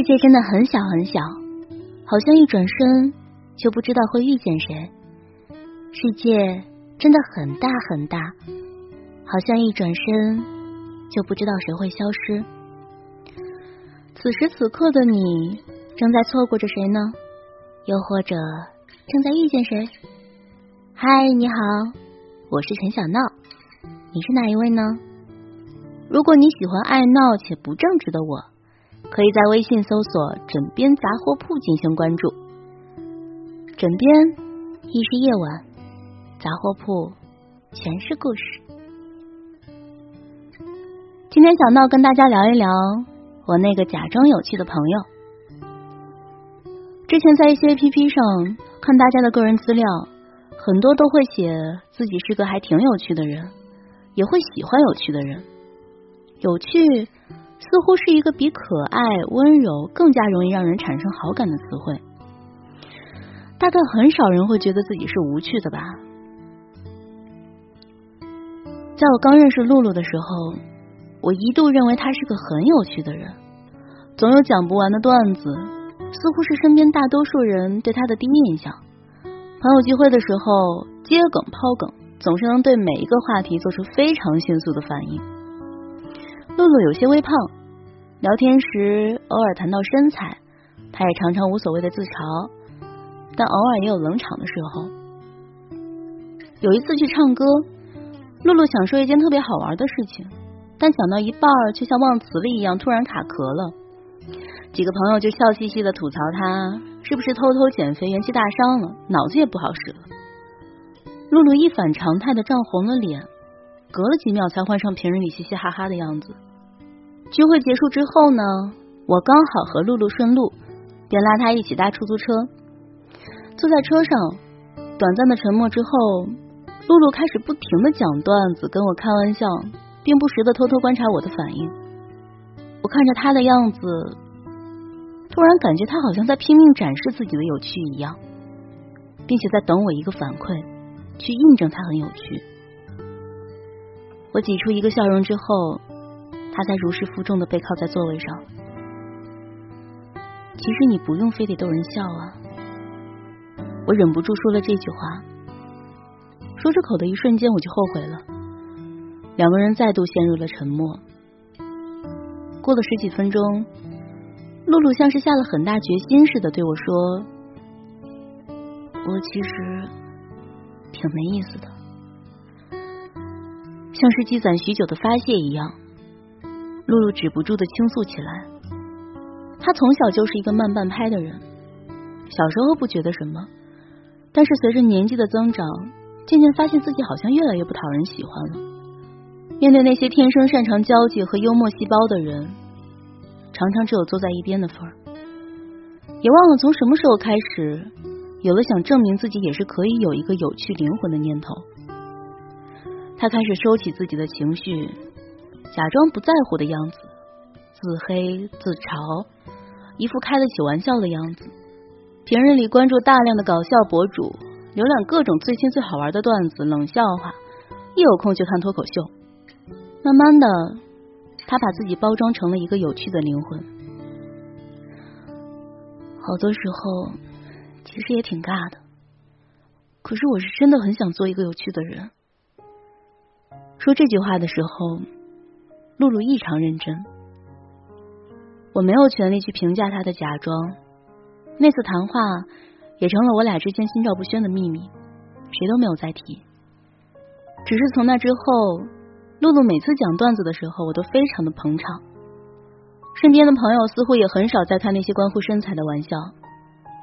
世界真的很小很小，好像一转身就不知道会遇见谁。世界真的很大很大，好像一转身就不知道谁会消失。此时此刻的你，正在错过着谁呢？又或者正在遇见谁？嗨，你好，我是陈小闹，你是哪一位呢？如果你喜欢爱闹且不正直的我。可以在微信搜索“枕边杂货铺”进行关注。枕边亦是夜晚，杂货铺全是故事。今天小闹跟大家聊一聊我那个假装有趣的朋友。之前在一些 A P P 上看大家的个人资料，很多都会写自己是个还挺有趣的人，也会喜欢有趣的人，有趣。似乎是一个比可爱、温柔更加容易让人产生好感的词汇。大概很少人会觉得自己是无趣的吧？在我刚认识露露的时候，我一度认为她是个很有趣的人，总有讲不完的段子，似乎是身边大多数人对她的第一印象。朋友聚会的时候，接梗抛梗，总是能对每一个话题做出非常迅速的反应。露露有些微胖，聊天时偶尔谈到身材，她也常常无所谓的自嘲，但偶尔也有冷场的时候。有一次去唱歌，露露想说一件特别好玩的事情，但讲到一半却像忘词了一样，突然卡壳了。几个朋友就笑嘻嘻的吐槽她是不是偷偷减肥，元气大伤了，脑子也不好使了。露露一反常态的涨红了脸，隔了几秒才换上平日里嘻嘻哈哈的样子。聚会结束之后呢，我刚好和露露顺路，便拉她一起搭出租车。坐在车上，短暂的沉默之后，露露开始不停的讲段子，跟我开玩笑，并不时的偷偷观察我的反应。我看着她的样子，突然感觉她好像在拼命展示自己的有趣一样，并且在等我一个反馈，去印证她很有趣。我挤出一个笑容之后。他才如释负重的背靠在座位上。其实你不用非得逗人笑啊！我忍不住说了这句话，说出口的一瞬间我就后悔了。两个人再度陷入了沉默。过了十几分钟，露露像是下了很大决心似的对我说：“我其实挺没意思的，像是积攒许久的发泄一样。”露露止不住的倾诉起来。她从小就是一个慢半拍的人，小时候不觉得什么，但是随着年纪的增长，渐渐发现自己好像越来越不讨人喜欢了。面对那些天生擅长交际和幽默细胞的人，常常只有坐在一边的份儿。也忘了从什么时候开始，有了想证明自己也是可以有一个有趣灵魂的念头。他开始收起自己的情绪。假装不在乎的样子，自黑自嘲，一副开得起玩笑的样子。平日里关注大量的搞笑博主，浏览各种最新最好玩的段子、冷笑话，一有空就看脱口秀。慢慢的，他把自己包装成了一个有趣的灵魂。好多时候，其实也挺尬的。可是我是真的很想做一个有趣的人。说这句话的时候。露露异常认真，我没有权利去评价她的假装。那次谈话也成了我俩之间心照不宣的秘密，谁都没有再提。只是从那之后，露露每次讲段子的时候，我都非常的捧场。身边的朋友似乎也很少再开那些关乎身材的玩笑，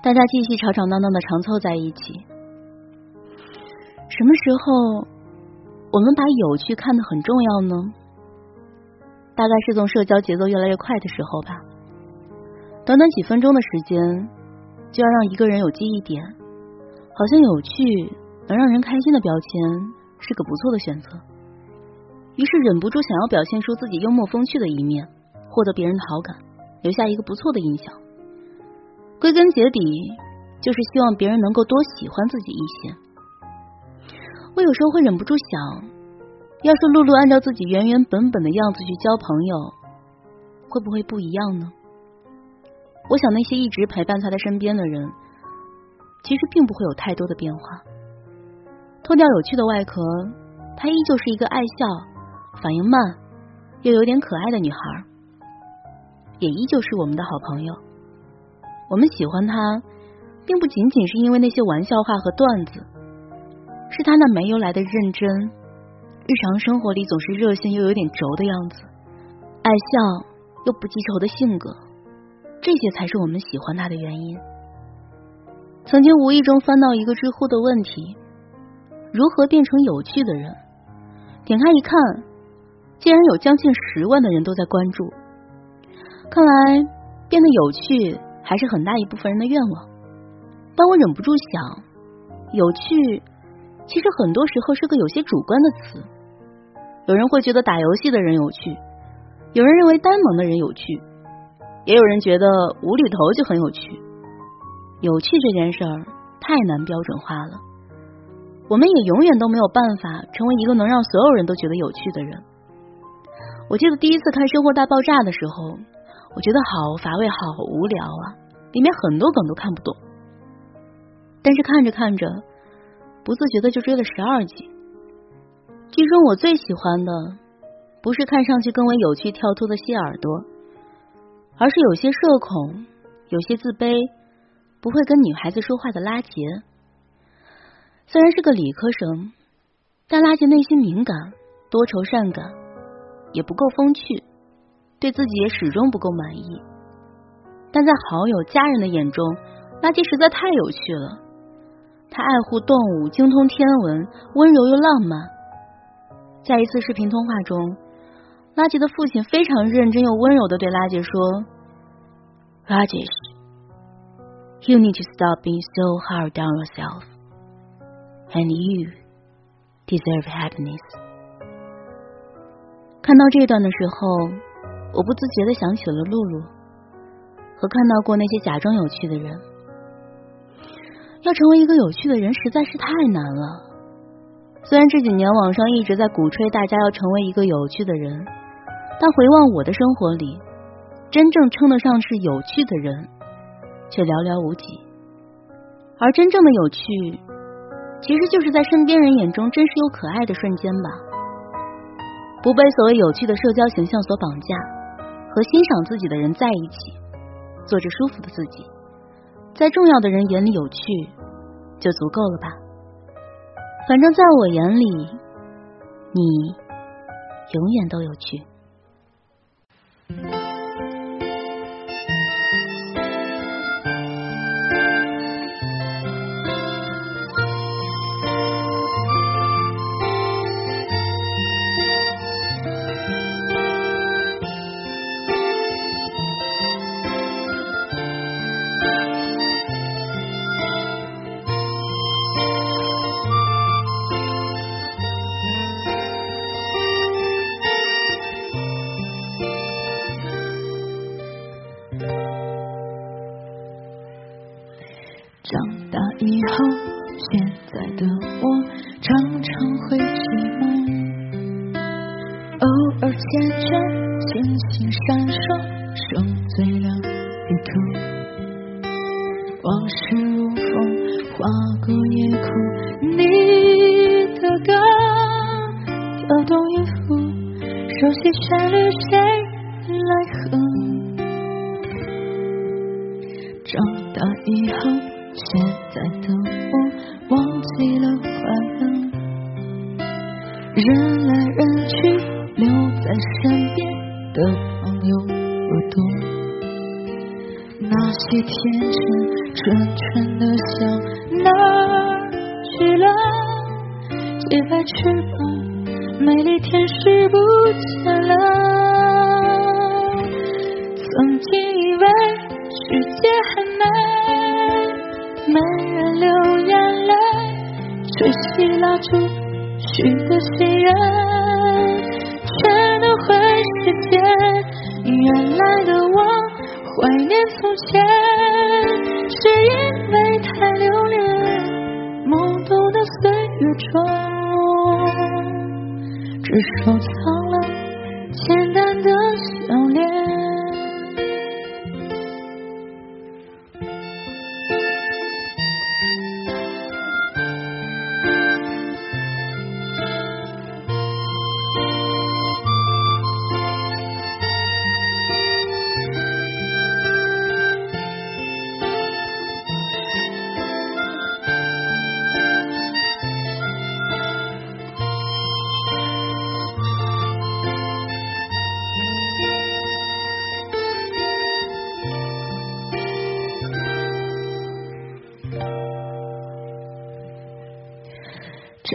大家继续吵吵闹闹的常凑在一起。什么时候我们把有趣看得很重要呢？大概是从社交节奏越来越快的时候吧，短短几分钟的时间，就要让一个人有记忆点，好像有趣能让人开心的标签是个不错的选择。于是忍不住想要表现出自己幽默风趣的一面，获得别人的好感，留下一个不错的印象。归根结底，就是希望别人能够多喜欢自己一些。我有时候会忍不住想。要是露露按照自己原原本本的样子去交朋友，会不会不一样呢？我想那些一直陪伴在他身边的人，其实并不会有太多的变化。脱掉有趣的外壳，她依旧是一个爱笑、反应慢又有点可爱的女孩，也依旧是我们的好朋友。我们喜欢她，并不仅仅是因为那些玩笑话和段子，是她那没由来的认真，日常生活里总是热心又有点轴的样子，爱笑又不记仇的性格。这些才是我们喜欢他的原因。曾经无意中翻到一个知乎的问题：如何变成有趣的人？点开一看，竟然有将近十万的人都在关注。看来变得有趣还是很大一部分人的愿望。但我忍不住想，有趣其实很多时候是个有些主观的词。有人会觉得打游戏的人有趣，有人认为呆萌的人有趣。也有人觉得无厘头就很有趣，有趣这件事儿太难标准化了。我们也永远都没有办法成为一个能让所有人都觉得有趣的人。我记得第一次看《生活大爆炸》的时候，我觉得好乏味、好无聊啊，里面很多梗都看不懂。但是看着看着，不自觉的就追了十二集。剧中我最喜欢的，不是看上去更为有趣、跳脱的谢耳朵。而是有些社恐，有些自卑，不会跟女孩子说话的拉杰。虽然是个理科生，但拉杰内心敏感、多愁善感，也不够风趣，对自己也始终不够满意。但在好友、家人的眼中，拉杰实在太有趣了。他爱护动物，精通天文，温柔又浪漫。在一次视频通话中。拉杰的父亲非常认真又温柔的对拉杰说：“Rajesh, you need to stop being so hard on yourself, and you deserve happiness。”看到这段的时候，我不自觉的想起了露露，和看到过那些假装有趣的人。要成为一个有趣的人实在是太难了。虽然这几年网上一直在鼓吹大家要成为一个有趣的人。但回望我的生活里，真正称得上是有趣的人，却寥寥无几。而真正的有趣，其实就是在身边人眼中真实又可爱的瞬间吧。不被所谓有趣的社交形象所绑架，和欣赏自己的人在一起，做着舒服的自己，在重要的人眼里有趣，就足够了吧。反正在我眼里，你永远都有趣。以后，现在的我常常会寂寞，偶尔牵着星星闪烁，剩最亮一颗。往事如风，划过夜空，你的歌跳动音符，熟悉旋律，谁来哼？长大以后。现在的我忘记了快乐，人来人去，留在身边的朋友不多。那些天真纯纯的笑哪去了？洁白翅膀，美丽天使不的岁月中，只收藏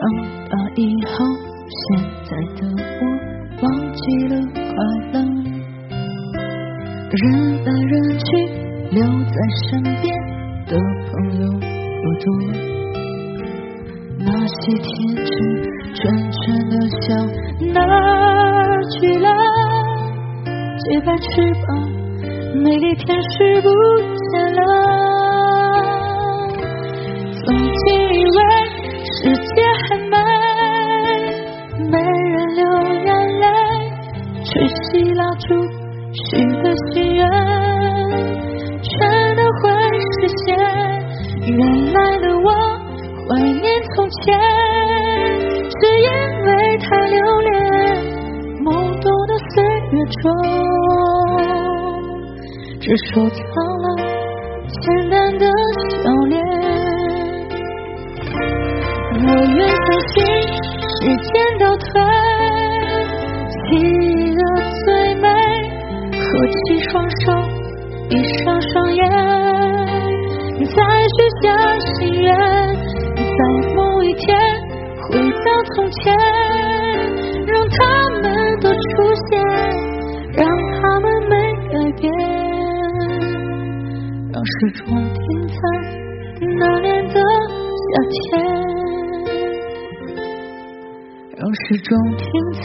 长大以后，现在的我忘记了快乐，人来人去，留在身边的朋友不多，那些天真纯纯的笑哪儿去了？洁白翅膀，美丽天使不见了。曾经以为世界只收藏了简单的笑脸。我愿相信时间倒退，记忆的最美，合起双手，闭上双眼，再许下心愿，在某一天回到从前，让时钟停在那年的夏天。让时钟停在。